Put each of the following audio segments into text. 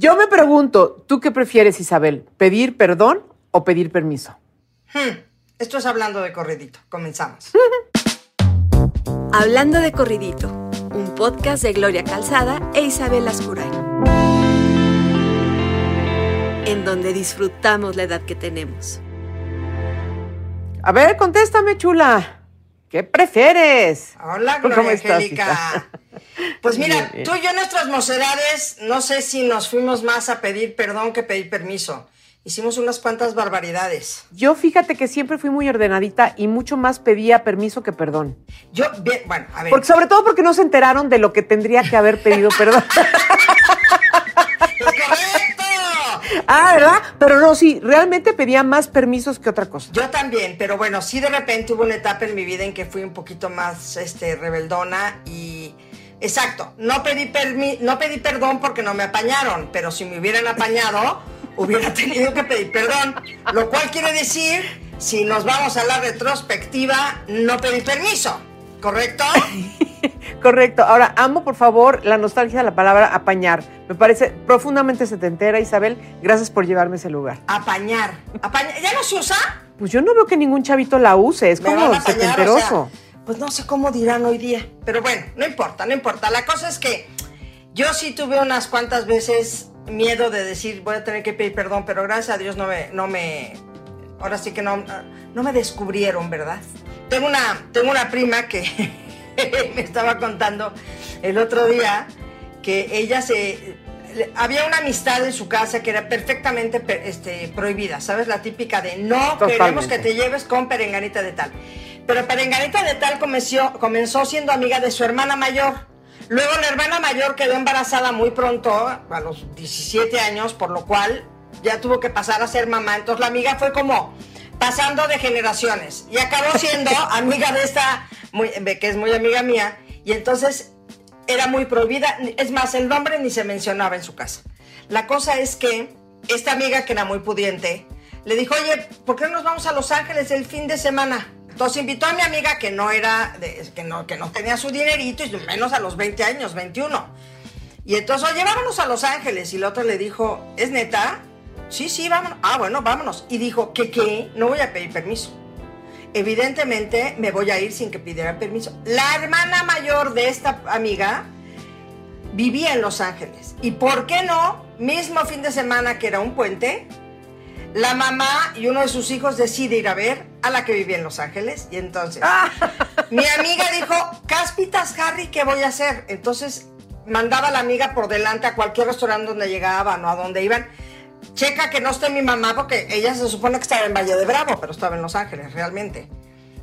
Yo me pregunto, ¿tú qué prefieres, Isabel? ¿Pedir perdón o pedir permiso? Hmm, esto es hablando de corridito. Comenzamos. Hablando de corridito, un podcast de Gloria Calzada e Isabel Ascuray. En donde disfrutamos la edad que tenemos. A ver, contéstame, chula. ¿Qué prefieres? Hola, Gloria Angélica. Pues mira, tú y yo nuestras mocedades, no sé si nos fuimos más a pedir perdón que pedir permiso. Hicimos unas cuantas barbaridades. Yo fíjate que siempre fui muy ordenadita y mucho más pedía permiso que perdón. Yo, bien, bueno, a ver. Porque, sobre todo porque no se enteraron de lo que tendría que haber pedido perdón. Ah, ¿verdad? Pero no, sí, realmente pedía más permisos que otra cosa. Yo también, pero bueno, sí de repente hubo una etapa en mi vida en que fui un poquito más este, rebeldona y... Exacto, no pedí, permi no pedí perdón porque no me apañaron, pero si me hubieran apañado, hubiera tenido que pedir perdón. Lo cual quiere decir, si nos vamos a la retrospectiva, no pedí permiso, ¿correcto? Correcto. Ahora, amo, por favor, la nostalgia de la palabra apañar. Me parece profundamente setentera, Isabel. Gracias por llevarme a ese lugar. Apañar. ¿Apañar? ¿Ya no se usa? Pues yo no veo que ningún chavito la use. Es Me como apañar, setenteroso. o sea, pues no sé cómo dirán hoy día. Pero bueno, no importa, no importa. La cosa es que yo sí tuve unas cuantas veces miedo de decir voy a tener que pedir perdón, pero gracias a Dios no me, no me, ahora sí que no, no me descubrieron, ¿verdad? Tengo una, tengo una prima que me estaba contando el otro día que ella se había una amistad en su casa que era perfectamente per- este, prohibida, ¿sabes? La típica de no queremos que te lleves con perenganita de tal. Pero perenganita de tal comenzó, comenzó siendo amiga de su hermana mayor. Luego la hermana mayor quedó embarazada muy pronto, a los 17 años, por lo cual ya tuvo que pasar a ser mamá. Entonces la amiga fue como pasando de generaciones y acabó siendo amiga de esta, muy- que es muy amiga mía. Y entonces era muy prohibida. Es más, el nombre ni se mencionaba en su casa. La cosa es que esta amiga, que era muy pudiente, le dijo, oye, ¿por qué no nos vamos a Los Ángeles el fin de semana? Entonces invitó a mi amiga que no era, de- que, no, que no tenía su dinerito, y menos a los 20 años, 21. Y entonces, oye, vámonos a Los Ángeles. Y la otra le dijo, ¿es neta? Sí, sí, vámonos. Ah, bueno, vámonos. Y dijo, ¿qué qué? No voy a pedir permiso. Evidentemente me voy a ir sin que pidiera permiso. La hermana mayor de esta amiga vivía en Los Ángeles. ¿Y por qué no? Mismo fin de semana que era un puente, la mamá y uno de sus hijos decide ir a ver a la que vivía en Los Ángeles. Y entonces, mi amiga dijo, Cáspitas, Harry, ¿qué voy a hacer? Entonces mandaba a la amiga por delante a cualquier restaurante donde llegaban o a donde iban. Checa que no esté mi mamá porque ella se supone que estaba en Valle de Bravo, pero estaba en Los Ángeles realmente.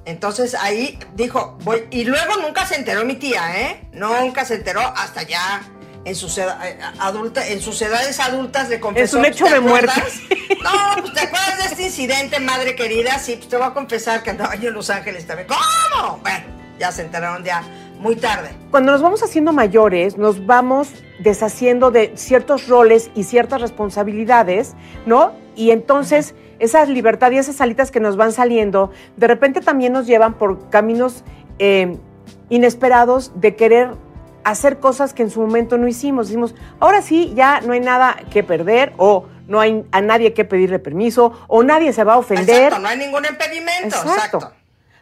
Entonces ahí dijo, voy. Y luego nunca se enteró mi tía, ¿eh? Nunca se enteró hasta ya en sus, eh, adulta, en sus edades adultas le confesó. un pues, lecho ¿te de muerte. No, pues te acuerdas de este incidente, madre querida. Sí, pues te voy a confesar que andaba yo en Los Ángeles también. ¿Cómo? Bueno, ya se enteraron ya muy tarde. Cuando nos vamos haciendo mayores, nos vamos deshaciendo de ciertos roles y ciertas responsabilidades, ¿no? Y entonces esas libertad y esas alitas que nos van saliendo, de repente también nos llevan por caminos eh, inesperados de querer hacer cosas que en su momento no hicimos. Decimos, ahora sí, ya no hay nada que perder o no hay a nadie que pedirle permiso o nadie se va a ofender. Exacto, no hay ningún impedimento. Exacto.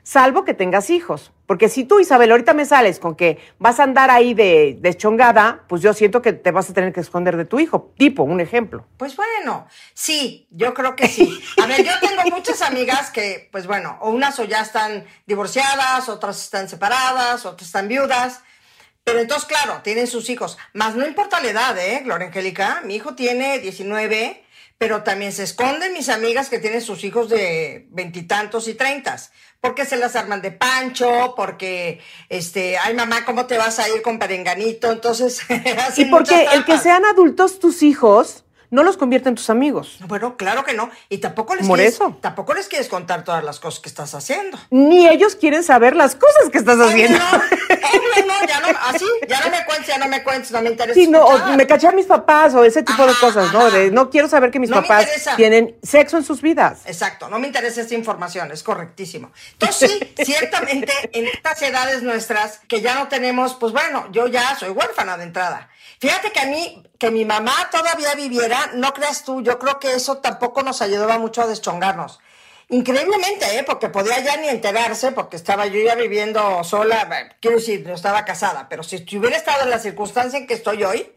Salvo que tengas hijos. Porque si tú, Isabel, ahorita me sales con que vas a andar ahí de deschongada, pues yo siento que te vas a tener que esconder de tu hijo. Tipo, un ejemplo. Pues bueno, sí, yo creo que sí. A ver, yo tengo muchas amigas que, pues bueno, o unas o ya están divorciadas, otras están separadas, otras están viudas. Pero entonces, claro, tienen sus hijos. Más no importa la edad, ¿eh, Gloria Angélica? Mi hijo tiene 19, pero también se esconden mis amigas que tienen sus hijos de veintitantos y treintas. Porque se las arman de pancho, porque, este, ay mamá, ¿cómo te vas a ir con perenganito? Entonces, así Y porque el que sean adultos tus hijos no los convierte en tus amigos. Bueno, claro que no. Y tampoco les, Por quieres, eso. tampoco les quieres contar todas las cosas que estás haciendo. Ni ellos quieren saber las cosas que estás haciendo. No, no, ya no, así, ya no me cuentes, ya no me cuentes, no me interesa. Sí, no, o me caché a mis papás o ese tipo de cosas, ¿no? De no quiero saber que mis No papás tienen sexo en sus vidas. Exacto, no me interesa esta información, es correctísimo. Entonces sí, ciertamente en estas edades nuestras que ya no tenemos, pues bueno, yo ya soy huérfana de entrada. Fíjate que a mí, que mi mamá todavía viviera, no creas tú, yo creo que eso tampoco nos ayudaba mucho a deschongarnos. Increíblemente, ¿eh? porque podía ya ni enterarse, porque estaba yo ya viviendo sola, eh, quiero decir, no estaba casada, pero si hubiera estado en la circunstancia en que estoy hoy,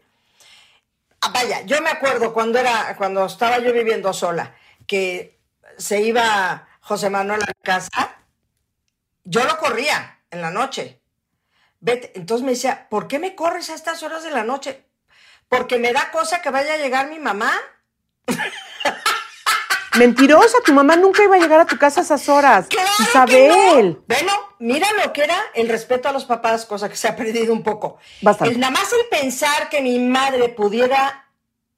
ah, vaya, yo me acuerdo cuando era, cuando estaba yo viviendo sola, que se iba José Manuel a la casa, yo lo corría en la noche. Vete. Entonces me decía, ¿por qué me corres a estas horas de la noche? Porque me da cosa que vaya a llegar mi mamá. Mentirosa, tu mamá nunca iba a llegar a tu casa a esas horas. ¡Claro que Isabel. no! Bueno, mira lo que era el respeto a los papás, cosa que se ha perdido un poco. Bastante. El, nada más el pensar que mi madre pudiera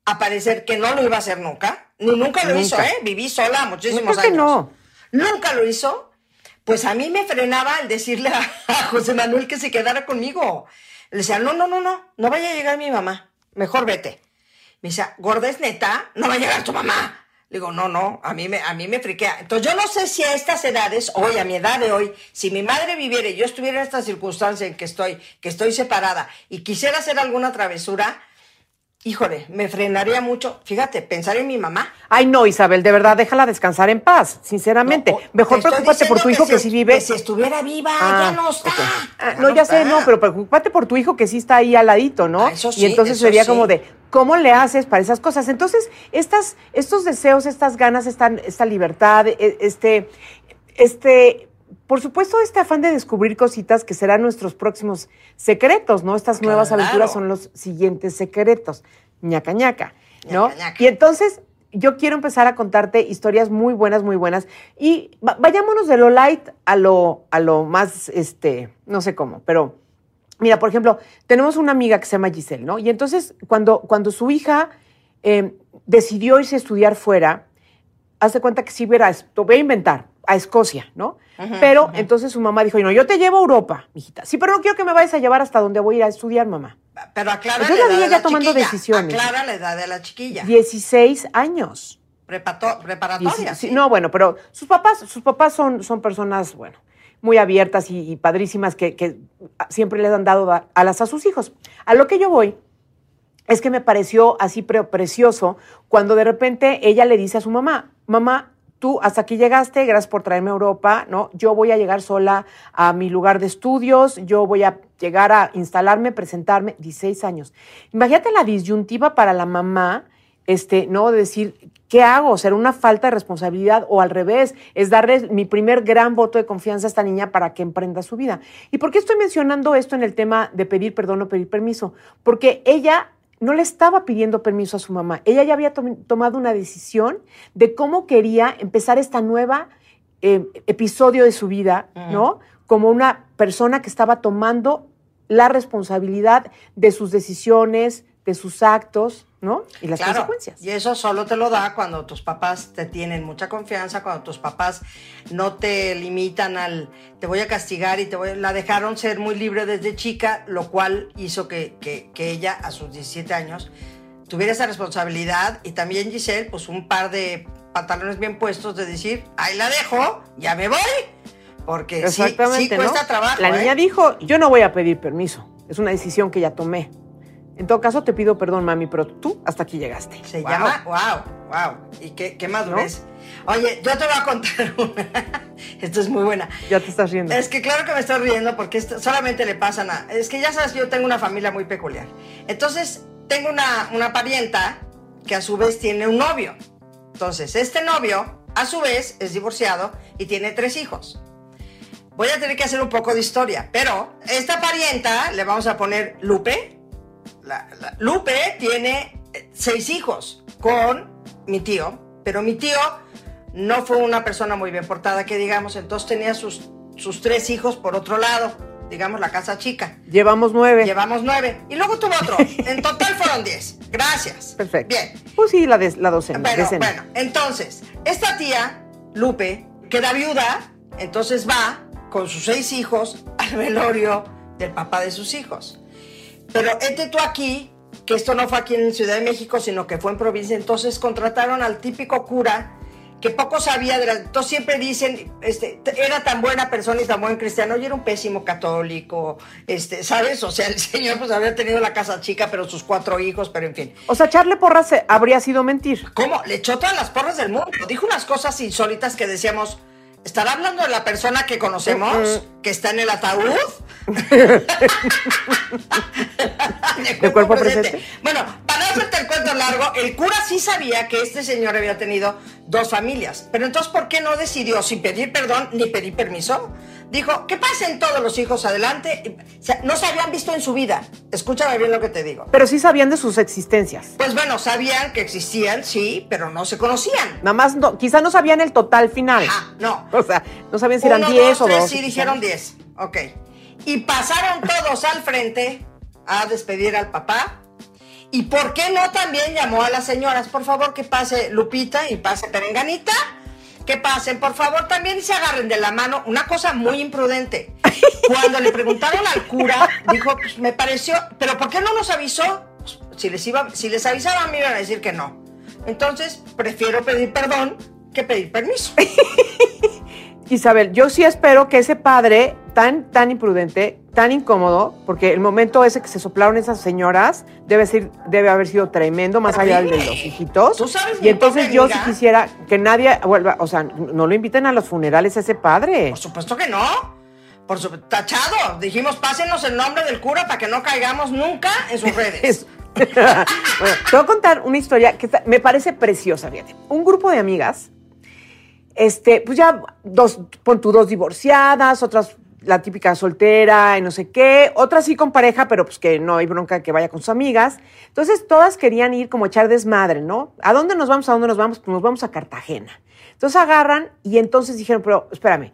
aparecer, que no lo iba a hacer nunca, ni nunca lo Nunca. hizo, ¿eh? Viví sola muchísimos Creo que años. no. Nunca lo hizo. Pues a mí me frenaba el decirle a, José Manuel que se quedara conmigo. Le decía, no, no, no, no, no vaya a llegar mi mamá. Mejor vete. Me decía, gorda es neta, no va a llegar tu mamá. Le digo, no, no, a mí me, a mí me friquea. Entonces yo no sé si a estas edades, hoy, a mi edad de hoy, si mi madre viviera y yo estuviera en esta circunstancia en que estoy, que estoy separada y quisiera hacer alguna travesura, híjole, me frenaría mucho. Fíjate, pensar en mi mamá. Ay, no, Isabel, de verdad, déjala descansar en paz, sinceramente. No, Mejor preocúpate por tu hijo que, sí vive. Que si estuviera viva, Ah, ya no está. Ah, Ya no, ya sé, no, pero preocúpate por tu hijo que sí está ahí al ladito, ¿no? Ah, eso sí, y entonces eso sería sí. como de, ¿cómo le haces para esas cosas? Entonces, estas, estos deseos, estas ganas, esta, esta libertad, e- este, este, por supuesto, este afán de descubrir cositas que serán nuestros próximos secretos, ¿no? Estas nuevas Claro. aventuras son los siguientes secretos. ñaca ñaca, ¿no? Ñaca, ñaca. Y entonces yo quiero empezar a contarte historias muy buenas, muy buenas. Y va- vayámonos de lo light a lo, a lo más, este, no sé cómo, pero mira, por ejemplo, tenemos una amiga que se llama Giselle, ¿no? Y entonces cuando, cuando su hija eh, decidió irse a estudiar fuera, hace cuenta que sí a, lo voy a inventar, a Escocia, ¿no? pero entonces su mamá dijo, no, yo te llevo a Europa, mijita. Sí, pero no quiero que me vayas a llevar hasta donde voy a ir a estudiar, mamá. Pero aclara Entonces la la edad niña de ya la tomando chiquilla. decisiones. Aclara la edad de la chiquilla. 16 años. Prepato- preparatoria. Dieci- sí, sí. No, bueno, pero sus papás, sus papás son, son personas, bueno, muy abiertas y, y padrísimas que, que siempre les han dado a- alas a sus hijos. A lo que yo voy es que me pareció así pre- precioso cuando de repente ella le dice a su mamá, mamá, tú hasta aquí llegaste, gracias por traerme a Europa, ¿no? Yo voy a llegar sola a mi lugar de estudios, yo voy a llegar a instalarme, presentarme, 16 años. Imagínate la disyuntiva para la mamá, este, ¿no? De decir, ¿qué hago? ¿Será una falta de responsabilidad o al revés? Es darle mi primer gran voto de confianza a esta niña para que emprenda su vida. ¿Y por qué estoy mencionando esto en el tema de pedir perdón o pedir permiso? Porque ella no le estaba pidiendo permiso a su mamá. Ella ya había tom- tomado una decisión de cómo quería empezar esta nueva eh, episodio de su vida, ¿no? Como una persona que estaba tomando la responsabilidad de sus decisiones, de sus actos, ¿no? Y las Claro, consecuencias. Y eso solo te lo da cuando tus papás te tienen mucha confianza, cuando tus papás no te limitan al te voy a castigar y te voy la dejaron ser muy libre desde chica, lo cual hizo que, que- que ella a sus 17 años tuviera esa responsabilidad y también Giselle, pues un par de pantalones bien puestos de decir, ahí la dejo, ya me voy, porque sí, sí Exactamente, ¿no? cuesta trabajo. La ¿eh? niña dijo, yo no voy a pedir permiso. Es una decisión que ya tomé. En todo caso, te pido perdón, mami, pero tú hasta aquí llegaste. Se Wow. llama, wow, wow. Y qué, qué madurez. Oye, yo te voy a contar una. Esto es muy buena. Ya te estás riendo. Es que claro que me estoy riendo porque esto solamente le pasan a... Es que ya sabes, yo tengo una familia muy peculiar. Entonces, tengo una, una parienta que a su vez tiene un novio. Entonces, este novio, a su vez, es divorciado y tiene tres hijos. Voy a tener que hacer un poco de historia, pero esta parienta, le vamos a poner Lupe. La- la- Lupe tiene eh, seis hijos con mi tío, pero mi tío no fue una persona muy bien portada, que digamos, entonces tenía sus, sus tres hijos por otro lado, digamos la casa chica. Llevamos nueve. Llevamos nueve. Y luego tuvo otro. En total fueron diez. Gracias. Perfecto. Bien. Pues sí, la, de, la docena. Bueno, decena. bueno, entonces, esta tía, Lupe, queda viuda, entonces va con sus seis hijos al velorio del papá de sus hijos. Pero este tú aquí, que esto no fue aquí en Ciudad de México, sino que fue en provincia, entonces contrataron al típico cura que poco sabía de la... Entonces siempre dicen, este, era tan buena persona y tan buen cristiano, y era un pésimo católico, este, ¿sabes? O sea, el señor pues había tenido la casa chica, pero sus cuatro hijos, pero en fin. O sea, echarle porras habría sido mentir. ¿Cómo? Le echó todas las porras del mundo. Dijo unas cosas insólitas que decíamos, ¿estará hablando de la persona que conocemos, que está en el ataúd? de, cuerpo, presente. Bueno, para no hacerte el cuento largo, el cura sí sabía que este señor había tenido dos familias. Pero entonces, ¿por qué no decidió, sin pedir perdón ni pedir permiso? Dijo, que pasen todos los hijos adelante. no se habían visto en su vida. Escúchame bien lo que te digo. Pero sí sabían de sus existencias. Pues bueno, sabían que existían, sí, pero no se conocían. Nada más, no, quizá no sabían el total final. Ah, no. O sea, no sabían si eran 10 o 2. Sí, dijeron 10. Ok. Y pasaron todos al frente a despedir al papá. ¿Y por qué no también llamó a las señoras? Por favor, que pase Lupita y pase Perenganita. Que pasen, por favor, también y se agarren de la mano. Una cosa muy imprudente. Cuando le preguntaron al cura, dijo, pues me pareció, pero ¿por qué no nos avisó? Pues, si les, iba, si les avisaban, me iban a decir que no. Entonces, prefiero pedir perdón que pedir permiso. Isabel, yo sí espero que ese padre tan, tan imprudente, tan incómodo, porque el momento ese que se soplaron esas señoras debe, ser, debe haber sido tremendo, más allá del de los hijitos. y entonces yo sí quisiera que nadie vuelva, o sea, no lo inviten a los funerales a ese padre. Por supuesto que no. Por su, tachado. Dijimos, pásenos el nombre del cura para que no caigamos nunca en sus redes. bueno, te voy a contar una historia que me parece preciosa, fíjate. Un grupo de amigas este, pues ya dos, pon tú dos divorciadas, otras la típica soltera y no sé qué, otras sí con pareja, pero pues que no hay bronca que vaya con sus amigas. Entonces todas querían ir como echar desmadre, ¿no? ¿A dónde nos vamos? ¿A dónde nos vamos? Pues nos vamos a Cartagena. Entonces agarran y entonces dijeron, pero espérame,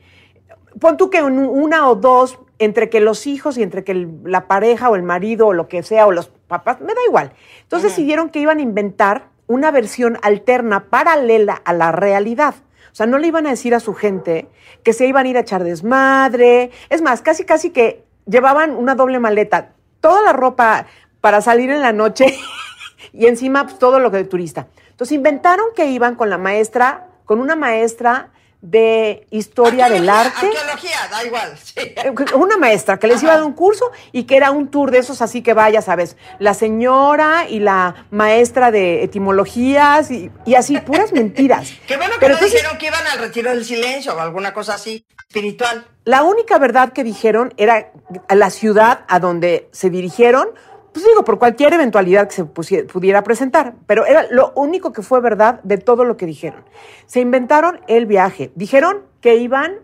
pon tú que una o dos, entre que los hijos y entre que la pareja o el marido o lo que sea, o los papás, me da igual. Entonces decidieron que iban a inventar una versión alterna, paralela a la realidad. O sea, no le iban a decir a su gente que se iban a ir a echar desmadre. Es más, casi, casi que llevaban una doble maleta, toda la ropa para salir en la noche y encima pues, todo lo que de turista. Entonces inventaron que iban con la maestra, con una maestra de historia del arte. Arqueología, da igual. Eh, una maestra que les iba a dar un curso y que era un tour de esos así que vaya, ¿sabes? La señora y la maestra de etimologías y, así, puras mentiras. Qué bueno que Pero no dijeron que iban al retiro del silencio o alguna cosa así espiritual. La única verdad que dijeron era a la ciudad a donde se dirigieron pues digo, por cualquier eventualidad que se pudiera presentar, pero era lo único que fue verdad de todo lo que dijeron. Se inventaron el viaje, dijeron que iban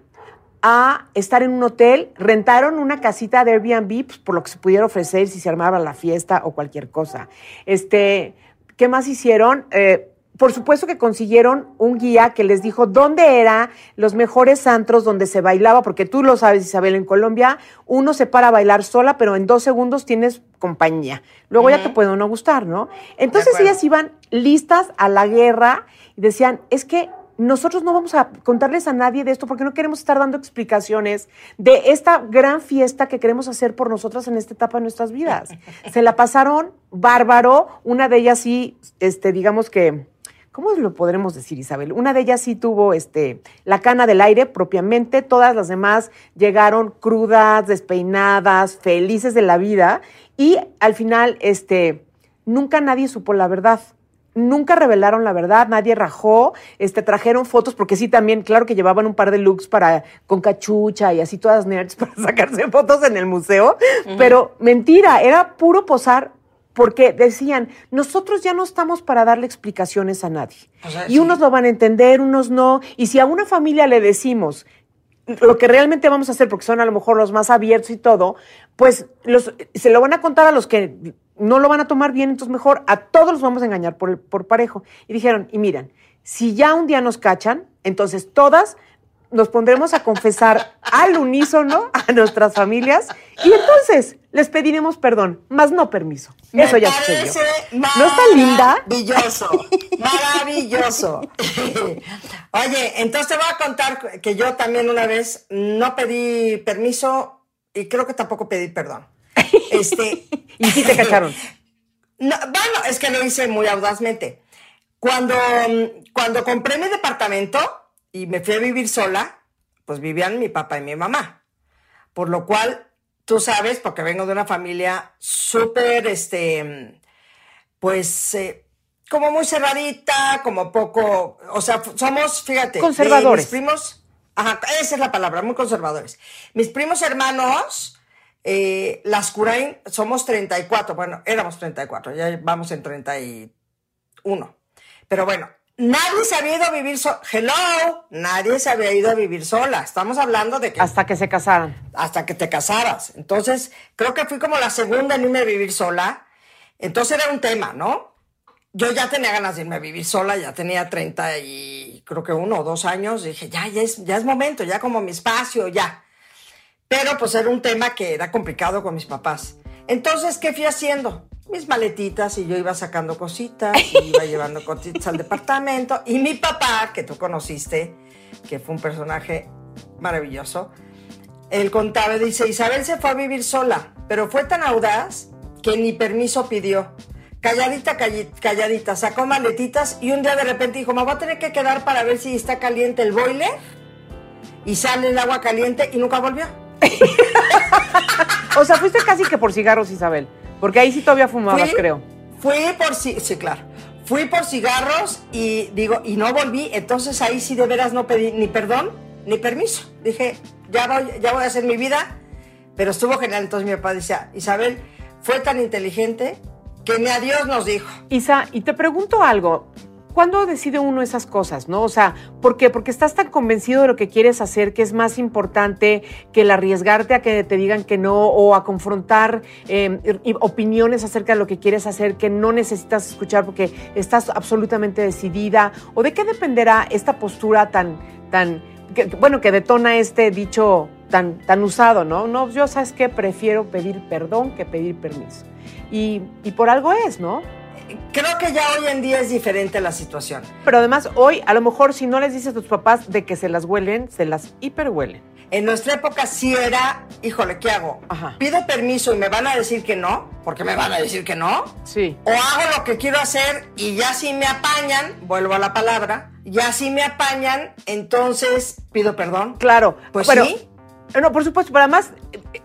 a estar en un hotel, rentaron una casita de Airbnb pues, por lo que se pudiera ofrecer si se armaba la fiesta o cualquier cosa. Este, ¿qué más hicieron? Eh, por supuesto que consiguieron un guía que les dijo dónde eran los mejores antros donde se bailaba, porque tú lo sabes, Isabel, en Colombia uno se para a bailar sola, pero en dos segundos tienes compañía. Luego ya te puede no gustar, ¿no? Entonces ellas iban listas a la guerra y decían, es que nosotros no vamos a contarles a nadie de esto porque no queremos estar dando explicaciones de esta gran fiesta que queremos hacer por nosotras en esta etapa de nuestras vidas. Se la pasaron bárbaro, una de ellas sí, este, digamos que ¿cómo lo podremos decir, Isabel? Una de ellas sí tuvo este, la cana del aire propiamente, todas las demás llegaron crudas, despeinadas, felices de la vida y al final este, nunca nadie supo la verdad. Nunca revelaron la verdad, nadie rajó, este, trajeron fotos, porque sí también, claro que llevaban un par de looks para, con cachucha y así todas nerds para sacarse fotos en el museo, pero mentira, era puro posar porque decían, nosotros ya no estamos para darle explicaciones a nadie. y unos lo van a entender, unos no. Y si a una familia le decimos lo que realmente vamos a hacer, porque son a lo mejor los más abiertos y todo, pues los, se lo van a contar a los que no lo van a tomar bien, entonces mejor a todos los vamos a engañar por, por parejo. Y dijeron, y miren, si ya un día nos cachan, entonces todas nos pondremos a confesar al unísono a nuestras familias y entonces les pediremos perdón, más no permiso. Eso ya sucedió. ¿No está linda? Maravilloso, maravilloso. Oye, entonces te voy a contar que yo también una vez no pedí permiso y creo que tampoco pedí perdón. Este, y sí te cacharon. bueno, es que lo hice muy audazmente. Cuando, cuando compré mi departamento y me fui a vivir sola, pues vivían mi papá y mi mamá. Por lo cual, tú sabes, porque vengo de una familia súper, este, pues, eh, como muy cerradita, como poco, o sea, somos, fíjate, conservadores. mis primos, ajá, esa es la palabra, muy conservadores. Mis primos hermanos, eh, las Curain, somos 34, bueno, éramos 34, ya vamos en 31. Pero bueno, nadie se había ido a vivir sola. Hello, nadie se había ido a vivir sola. Estamos hablando de que. Hasta que se casaran. Hasta que te casaras. Entonces, creo que fui como la segunda en irme a vivir sola. Entonces era un tema, ¿no? Yo ya tenía ganas de irme a vivir sola, ya tenía 30 y creo que uno o dos años. Dije, ya, ya es, ya es momento, ya como mi espacio, ya. Pero pues era un tema que era complicado con mis papás. Entonces, ¿qué fui haciendo? Mis maletitas y yo iba sacando cositas, y iba llevando cositas al departamento. Y mi papá, que tú conociste, que fue un personaje maravilloso, él contaba y dice, Isabel se fue a vivir sola, pero fue tan audaz que ni permiso pidió. Calladita, calladita, sacó maletitas y un día de repente dijo, me voy a tener que quedar para ver si está caliente el boiler. Y sale el agua caliente y nunca volvió. o sea, fuiste casi que por cigarros, Isabel. Porque ahí sí todavía fumabas, creo. Fui por sí, sí, claro. Fui por cigarros y digo, y no volví, entonces ahí sí de veras no pedí ni perdón ni permiso. Dije, ya voy, ya voy a hacer mi vida, pero estuvo genial. Entonces mi papá decía, Isabel, fue tan inteligente que ni a Dios nos dijo. Isa, y te pregunto algo, ¿Cuándo decide uno esas cosas, no? O sea, ¿por qué? Porque estás tan convencido de lo que quieres hacer que es más importante que el arriesgarte a que te digan que no o a confrontar em, opiniones acerca de lo que quieres hacer que no necesitas escuchar porque estás absolutamente decidida. ¿O de qué dependerá esta postura tan, tan, bueno, que detona este dicho tan, tan usado, ¿no? No, yo sabes que prefiero pedir perdón que pedir permiso. Y, y por algo es, ¿no? Creo que ya hoy en día es diferente la situación. Pero además hoy, a lo mejor si no les dices a tus papás de que se las huelen, se las hiperhuelen. En nuestra época sí era, híjole, ¿qué hago? Pido permiso y me van a decir que no, porque me van a decir que no. Sí. O hago lo que quiero hacer y ya si me apañan, vuelvo a la palabra, ya si me apañan, entonces pido perdón. Claro. Pues sí. No, por supuesto, pero además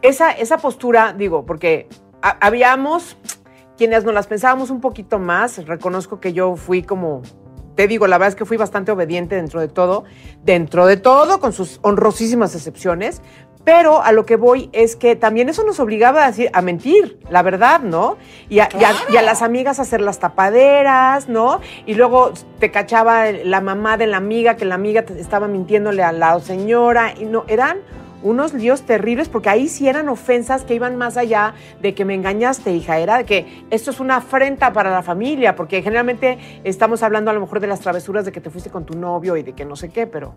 esa, esa postura, digo, porque habíamos quienes nos las pensábamos un poquito más, reconozco que yo fui como, te digo, la verdad es que fui bastante obediente dentro de todo, dentro de todo, con sus honrosísimas excepciones, pero a lo que voy es que también eso nos obligaba a, decir, a mentir, la verdad, ¿no? Y a, las amigas a hacer las tapaderas, ¿no? Y luego te cachaba la mamá de la amiga, que la amiga estaba mintiéndole a la señora, y no, eran unos líos terribles, porque ahí sí eran ofensas que iban más allá de que me engañaste, hija, era de que esto es una afrenta para la familia, porque generalmente estamos hablando a lo mejor de las travesuras de que te fuiste con tu novio y de que no sé qué, pero...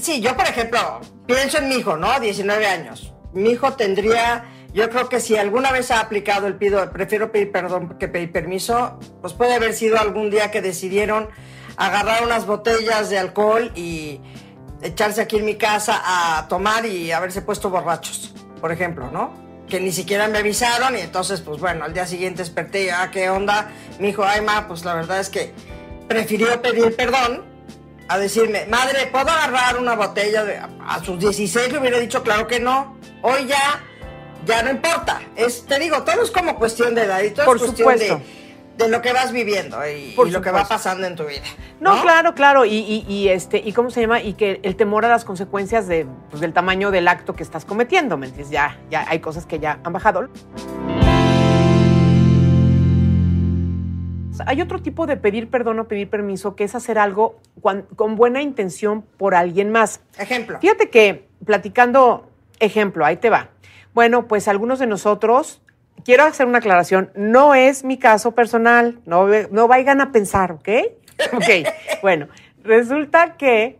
sí, yo por ejemplo, pienso en mi hijo, ¿no? 19 años. Mi hijo tendría... Yo creo que si alguna vez ha aplicado el pido, prefiero pedir perdón que pedir permiso, pues puede haber sido algún día que decidieron agarrar unas botellas de alcohol y echarse aquí en mi casa a tomar y haberse puesto borrachos, por ejemplo, ¿no? Que ni siquiera me avisaron y entonces, pues bueno, al día siguiente desperté y, ah, ¿qué onda? Mi hijo, ay, ma, pues la verdad es que prefirió pedir perdón a decirme, madre, ¿puedo agarrar una botella? De... A sus 16 le hubiera dicho, claro que no. Hoy ya, ya no importa. Es, te digo, todo es como cuestión de edad y todo Por es cuestión supuesto. de de lo que vas viviendo y, lo que va pasando en tu vida. No, claro, claro. Y, este, y cómo se llama, y que el temor a las consecuencias de, pues, del tamaño del acto que estás cometiendo, ¿me entiendes? Ya, ya hay cosas que ya han bajado. Hay otro tipo de pedir perdón o pedir permiso que es hacer algo con buena intención por alguien más. Ejemplo. Fíjate que platicando, ejemplo, ahí te va. Bueno, pues algunos de nosotros quiero hacer una aclaración, no es mi caso personal, no, no vayan a pensar, ¿ok? Ok, bueno, resulta que,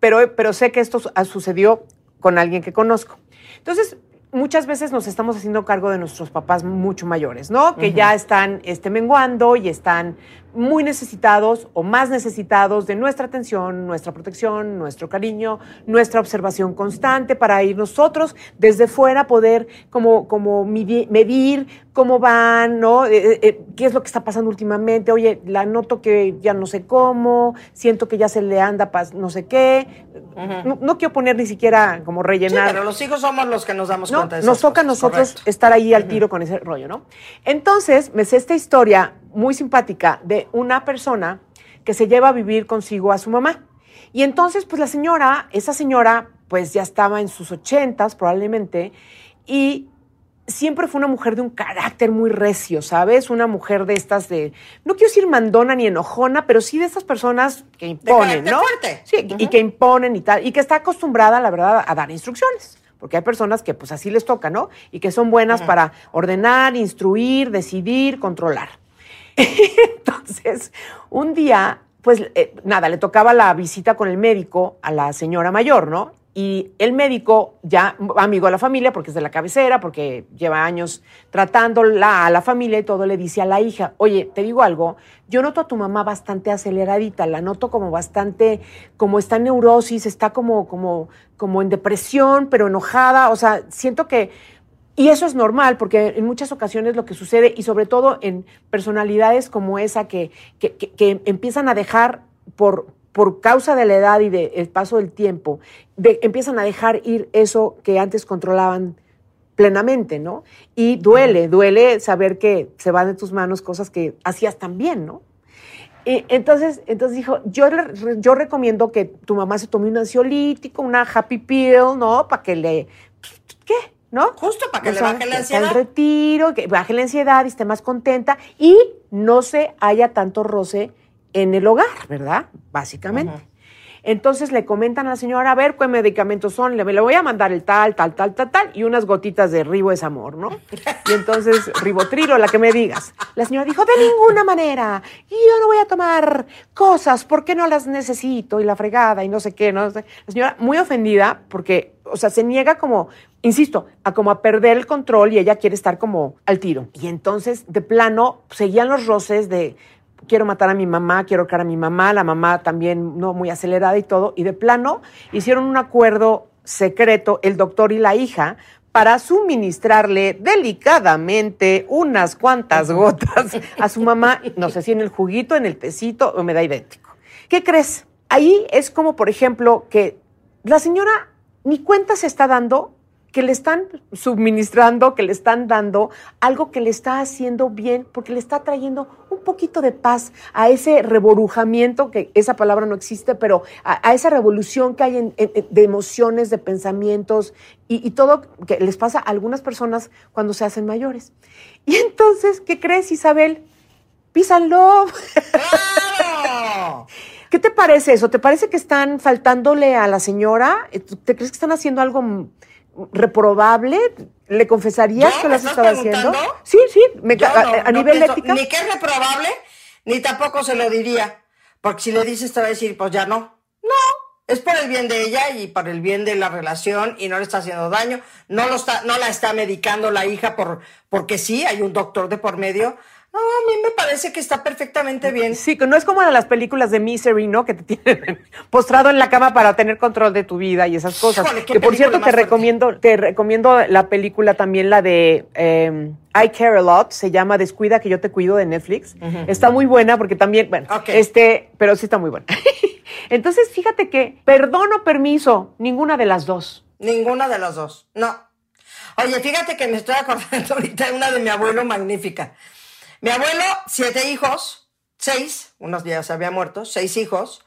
pero, pero sé que esto sucedió con alguien que conozco. Entonces, muchas veces nos estamos haciendo cargo de nuestros papás mucho mayores, ¿no? Que ya están este, menguando y están muy necesitados o más necesitados de nuestra atención, nuestra protección, nuestro cariño, nuestra observación constante para ir nosotros desde fuera poder como, como medir cómo van, ¿no? Eh, eh, eh, ¿Qué es lo que está pasando últimamente? Oye, la noto que ya no sé cómo, siento que ya se le anda no sé qué. no, quiero poner ni siquiera como rellenar. Sí, pero los hijos somos los que nos damos cuenta de Nos toca a nosotros estar ahí al tiro con ese rollo, ¿no? Entonces, me sé esta historia muy simpática de una persona que se lleva a vivir consigo a su mamá. Y entonces, pues la señora, esa señora, pues ya estaba en sus ochentas probablemente, y siempre fue una mujer de un carácter muy recio, ¿sabes? Una mujer de estas de, no quiero decir mandona ni enojona, pero sí de estas personas que imponen, ¿no? Fuerte. Sí, y que imponen y tal, y que está acostumbrada, la verdad, a dar instrucciones. Porque hay personas que pues así les toca, ¿no? Y que son buenas para ordenar, instruir, decidir, controlar. Entonces, un día, pues eh, nada, le tocaba la visita con el médico a la señora mayor, ¿no? Y el médico, ya amigo de la familia, porque es de la cabecera, porque lleva años tratándola a la familia y todo, le dice a la hija, oye, te digo algo, yo noto a tu mamá bastante aceleradita, la noto como bastante, como está en neurosis, está como, como, como en depresión, pero enojada, o sea, siento que, y eso es normal, porque en muchas ocasiones lo que sucede, y sobre todo en personalidades como esa que, que, que empiezan a dejar por por causa de la edad y del paso del tiempo, empiezan a dejar ir eso que antes controlaban plenamente, ¿no? Y duele, duele saber que se van de tus manos cosas que hacías también, ¿no? Y entonces, entonces dijo, yo, yo recomiendo que tu mamá se tome un ansiolítico, una happy pill, ¿no? Para que le... ¿Qué? ¿No? Justo para que le baje la ansiedad. El retiro, que baje la ansiedad y esté más contenta y no se haya tanto roce en el hogar, ¿verdad? Básicamente. Entonces le comentan a la señora, a ver qué medicamentos son, le, voy a mandar el tal, tal, tal, tal, tal, y unas gotitas de ribo es amor, ¿no? Y entonces, ribotrilo, la que me digas. La señora dijo, de ninguna manera, yo no voy a tomar cosas porque no las necesito, y la fregada, y no sé qué, ¿no? La señora muy ofendida porque, o sea, se niega como, insisto, a como a perder el control y ella quiere estar como al tiro. Y entonces, de plano, seguían los roces de quiero matar a mi mamá, quiero cara a mi mamá, la mamá también no muy acelerada y todo, y de plano hicieron un acuerdo secreto el doctor y la hija para suministrarle delicadamente unas cuantas gotas a su mamá, no sé si en el juguito, en el tecito o me da idéntico. ¿Qué crees? Ahí es como, por ejemplo, que la señora ni cuenta se está dando que le están suministrando, que le están dando algo que le está haciendo bien, porque le está trayendo un poquito de paz a ese reborujamiento, que esa palabra no existe, pero a, esa revolución que hay en, de emociones, de pensamientos y, todo que les pasa a algunas personas cuando se hacen mayores. Y entonces, ¿qué crees, Isabel? Písanlo. ¿Qué te parece eso? ¿Te parece que están faltándole a la señora? ¿Te crees que están haciendo algo reprobable? ¿Le confesarías que lo has estado haciendo? Sí, sí, a, nivel ético. Ni que es reprobable, ni tampoco se lo diría. Porque si le dices, te va a decir, pues ya no. No, es por el bien de ella y por el bien de la relación y no le está haciendo daño. No, lo está, no la está medicando la hija por, porque sí, hay un doctor de por medio. No, a mí me parece que está perfectamente bien. Sí, que no es como en las películas de Misery, ¿no? Que te tienen postrado en la cama para tener control de tu vida y esas cosas. que por cierto te recomiendo, te recomiendo la película también la de em, I Care a Lot, se llama Descuida que yo te cuido de Netflix. Está muy buena porque también, bueno, este, pero sí está muy buena. Entonces, fíjate que perdón o permiso, ninguna de las dos. Ninguna de las dos. No. Oye, fíjate que me estoy acordando ahorita de una de mi abuelo magnífica. Mi abuelo, siete hijos, seis, unos días había muerto, seis hijos.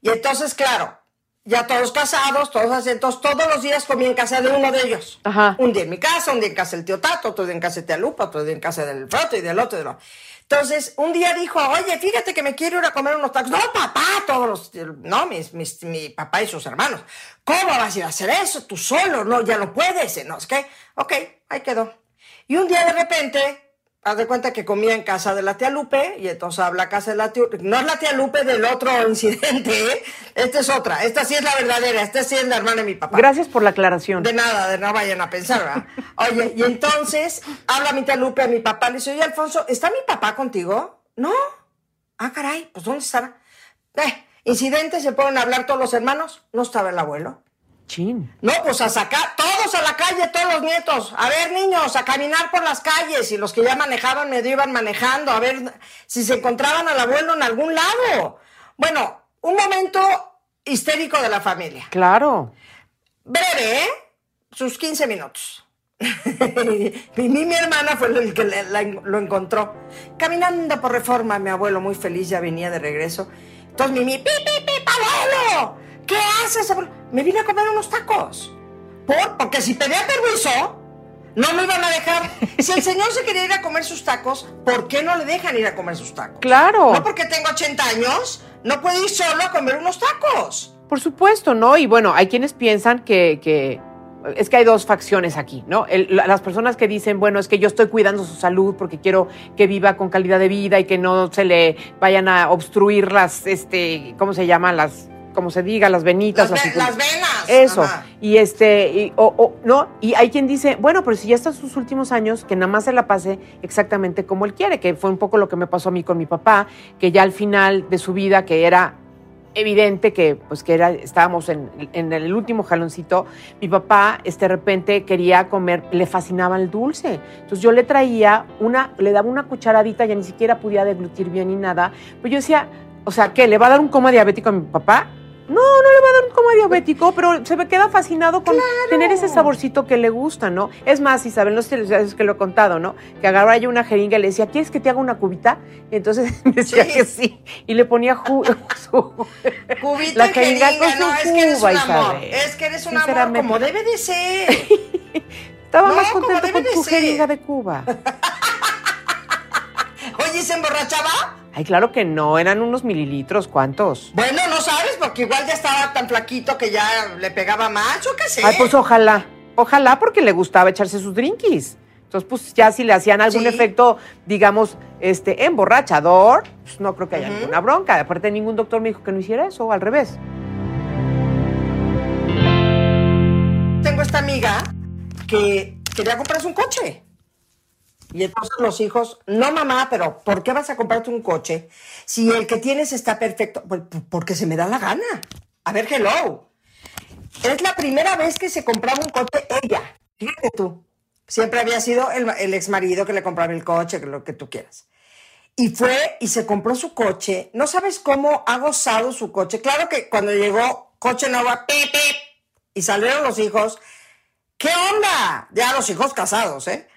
Y entonces, claro, ya todos casados, todos asentos, todos los días comía en casa de uno de ellos. Un día en mi casa, un día en casa del tío Tato, otro día en casa de tía Lupa, otro día en casa del Froto y del otro. Y Entonces, un día dijo, oye, fíjate que me quiero ir a comer unos tacos. No, papá, todos los, no, mis, mis, mi papá y sus hermanos. ¿Cómo vas a ir a hacer eso? Tú solo, no, ya lo puedes. No, es que, ok, ahí quedó. Y un día de repente haz de cuenta que comía en casa de la tía Lupe y entonces habla casa de la tía No es la tía Lupe del otro incidente, ¿eh? Esta es otra. Esta sí es la verdadera. Esta sí es la hermana de mi papá. Gracias por la aclaración. De nada, de no vayan a pensar, ¿verdad? Oye, y entonces habla mi tía Lupe a mi papá. Le dice, oye, Alfonso, ¿está mi papá contigo? No. Ah, caray, pues ¿dónde estaba? Eh, incidente, se pueden hablar todos los hermanos. No estaba el abuelo. Chin. No, pues a sacar, todos a la calle, todos los nietos. A ver, niños, a caminar por las calles. Y los que ya manejaban medio iban manejando. A ver si se encontraban al abuelo en algún lado. Bueno, un momento histérico de la familia. Claro. Breve, ¿eh? Sus 15 minutos. mi, mi hermana fue el que le- la- lo encontró. Caminando por reforma, mi abuelo muy feliz ya venía de regreso. Entonces Mimi, pi, pi, pi, abuelo, ¿qué haces, abuelo? Me vine a comer unos tacos. ¿Por? Porque si pedía permiso, no me iban a dejar. Si el señor se quería ir a comer sus tacos, ¿por qué no le dejan ir a comer sus tacos? Claro. No porque tengo 80 años, no puede ir solo a comer unos tacos. Por supuesto, ¿no? Y bueno, hay quienes piensan que, que- es que hay dos facciones aquí, ¿no? El- las personas que dicen, bueno, es que yo estoy cuidando su salud porque quiero que viva con calidad de vida y que no se le vayan a obstruir las, este, ¿cómo se llaman? Las, como se diga, las venitas. Las, ve- las venas. Eso, Ajá. y este, y, o- o- ¿no? Y hay quien dice, bueno, pero si ya está en sus últimos años, que nada más se la pase exactamente como él quiere, que fue un poco lo que me pasó a mí con mi papá, que ya al final de su vida, que era evidente que, pues, que era, estábamos en, en el último jaloncito, mi papá, este, de repente quería comer, le fascinaba el dulce. Entonces yo le traía una, le daba una cucharadita, ya ni siquiera podía deglutir bien ni nada, pero yo decía, o sea, ¿qué? ¿Le va a dar un coma diabético a mi papá? No, no le va a dar un coma diabético, pero se me queda fascinado con tener ese saborcito que le gusta, ¿no? Es más, Isabel, no sé si es que lo he contado, ¿no? Que agarraba yo una jeringa y le decía, ¿quieres que te haga una cubita? Y entonces decía Sí. que sí. Y le ponía ju- su- Cubita La jeringa jeringa, con su no, es que eres un cuba, amor. Isabel. Es que eres un amor como debe de ser. Estaba No, más contento con tu jeringa de Cuba. Oye, ¿se emborrachaba? Ay, claro que no, eran unos mililitros, ¿cuántos? Bueno, no sabes, porque igual ya estaba tan flaquito que ya le pegaba más, o qué sé. Ay, pues ojalá, ojalá porque le gustaba echarse sus drinkies. Entonces, pues ya si le hacían algún Sí. efecto, digamos, este, emborrachador, pues no creo que haya ninguna bronca. Aparte, ningún doctor me dijo que no hiciera eso, al revés. Tengo esta amiga que quería comprarse un coche. Y entonces los hijos, no mamá, pero ¿por qué vas a comprarte un coche si el que tienes está perfecto? Pues, porque se me da la gana. A ver, hello. Es la primera vez que se compraba un coche ella. Fíjate tú. Siempre había sido el, el ex marido que le compraba el coche, lo que tú quieras. Y fue y se compró su coche. No sabes cómo ha gozado su coche. Claro que cuando llegó coche nuevo, pip, pip, y salieron los hijos, ¿qué onda? Ya los hijos casados, ¿eh?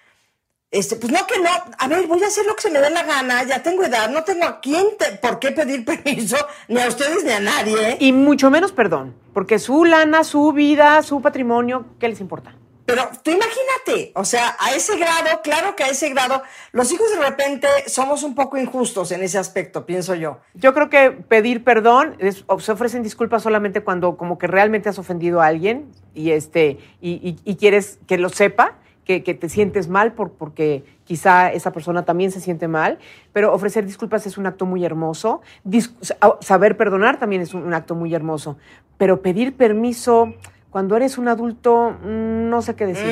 Este, pues no que no, a ver, voy a hacer lo que se me dé la gana, ya tengo edad, no tengo a quién, te- por qué pedir permiso, ni a ustedes ni a nadie. ¿eh? Y mucho menos perdón, porque su lana, su vida, su patrimonio, ¿qué les importa? Pero tú imagínate, o sea, a ese grado, claro que a ese grado, los hijos de repente somos un poco injustos en ese aspecto, pienso yo. Yo creo que pedir perdón, es- se ofrecen disculpas solamente cuando como que realmente has ofendido a alguien y, este, y, y- y quieres que lo sepa, que, que te sientes mal por, porque quizá esa persona también se siente mal, pero ofrecer disculpas es un acto muy hermoso, Dis- saber perdonar también es un, un acto muy hermoso, pero pedir permiso cuando eres un adulto, mm, no sé qué decir.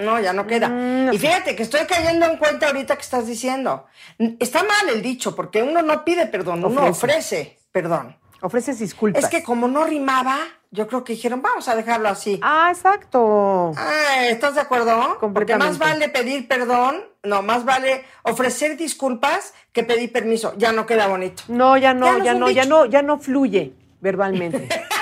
Mm, no, ya no queda. Mm, y fíjate que estoy cayendo en cuenta ahorita que estás diciendo. Está mal el dicho, porque uno no pide perdón, uno ofrece perdón. Ofreces disculpas. Es que como no rimaba, yo creo que dijeron, vamos a dejarlo así. Ah, exacto. Ay, ¿Estás de acuerdo? Porque más vale pedir perdón, no, más vale ofrecer disculpas que pedir permiso. Ya no queda bonito. No, ya no, ya no, ya no, ya no fluye verbalmente.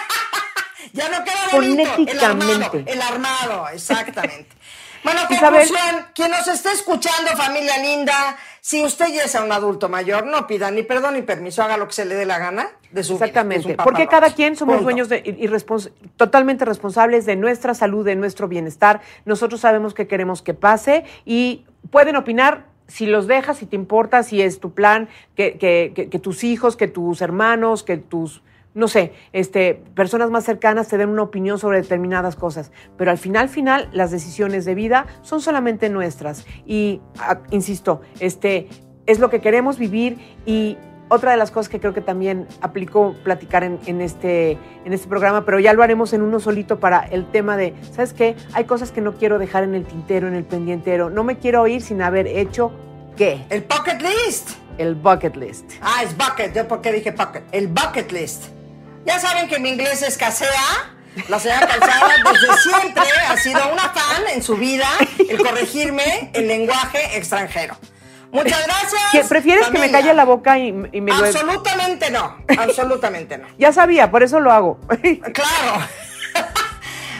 Ya no queda bonito. El armado, Fonéticamente. el armado, exactamente. Bueno, conclusión, quien nos esté escuchando, familia linda, si usted ya es un adulto mayor, no pida ni perdón ni permiso, haga lo que se le dé la gana de su Exactamente. Porque cada quien somos Punto. dueños de, y respons- totalmente responsables de nuestra salud, de nuestro bienestar. Nosotros sabemos qué queremos que pase y pueden opinar si los dejas, si te importa, si es tu plan, que, que- que- que tus hijos, que tus hermanos, que tus, no sé, este, personas más cercanas te den una opinión sobre determinadas cosas. Pero al final, final, las decisiones de vida son solamente nuestras. Y, ah, insisto, este, es lo que queremos vivir y otra de las cosas que creo que también aplicó platicar en, en este, en este programa, pero ya lo haremos en uno solito para el tema de, ¿sabes qué? Hay cosas que no quiero dejar en el tintero, en el pendientero. No me quiero ir sin haber hecho qué. El pocket list. El bucket list. Ah, es bucket. ¿Yo por qué dije bucket? El bucket list. Ya saben que mi inglés escasea. La señora Calzada desde siempre ha sido una fan en su vida el corregirme el lenguaje extranjero. Muchas gracias. ¿Qué- ¿Prefieres que me calle la boca y, y me lo... Absolutamente no. Absolutamente no. Ya sabía, por eso lo hago. Claro.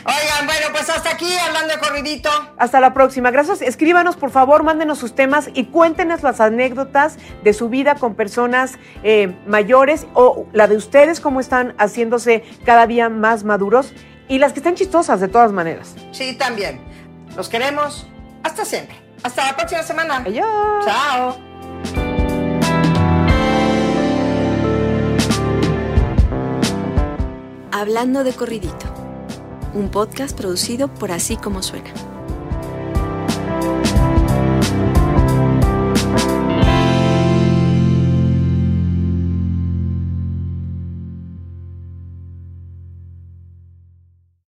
Oigan, bueno, pues hasta aquí hablando de corridito. Hasta la próxima. Gracias. Escríbanos, por favor, mándenos sus temas y cuéntenos las anécdotas de su vida con personas eh, mayores o la de ustedes, cómo están haciéndose cada día más maduros y las que están chistosas de todas maneras. Sí, también. Los queremos. Hasta siempre. Hasta la próxima semana. Adiós. Chao. Hablando de corridito un podcast producido por Así como Suena.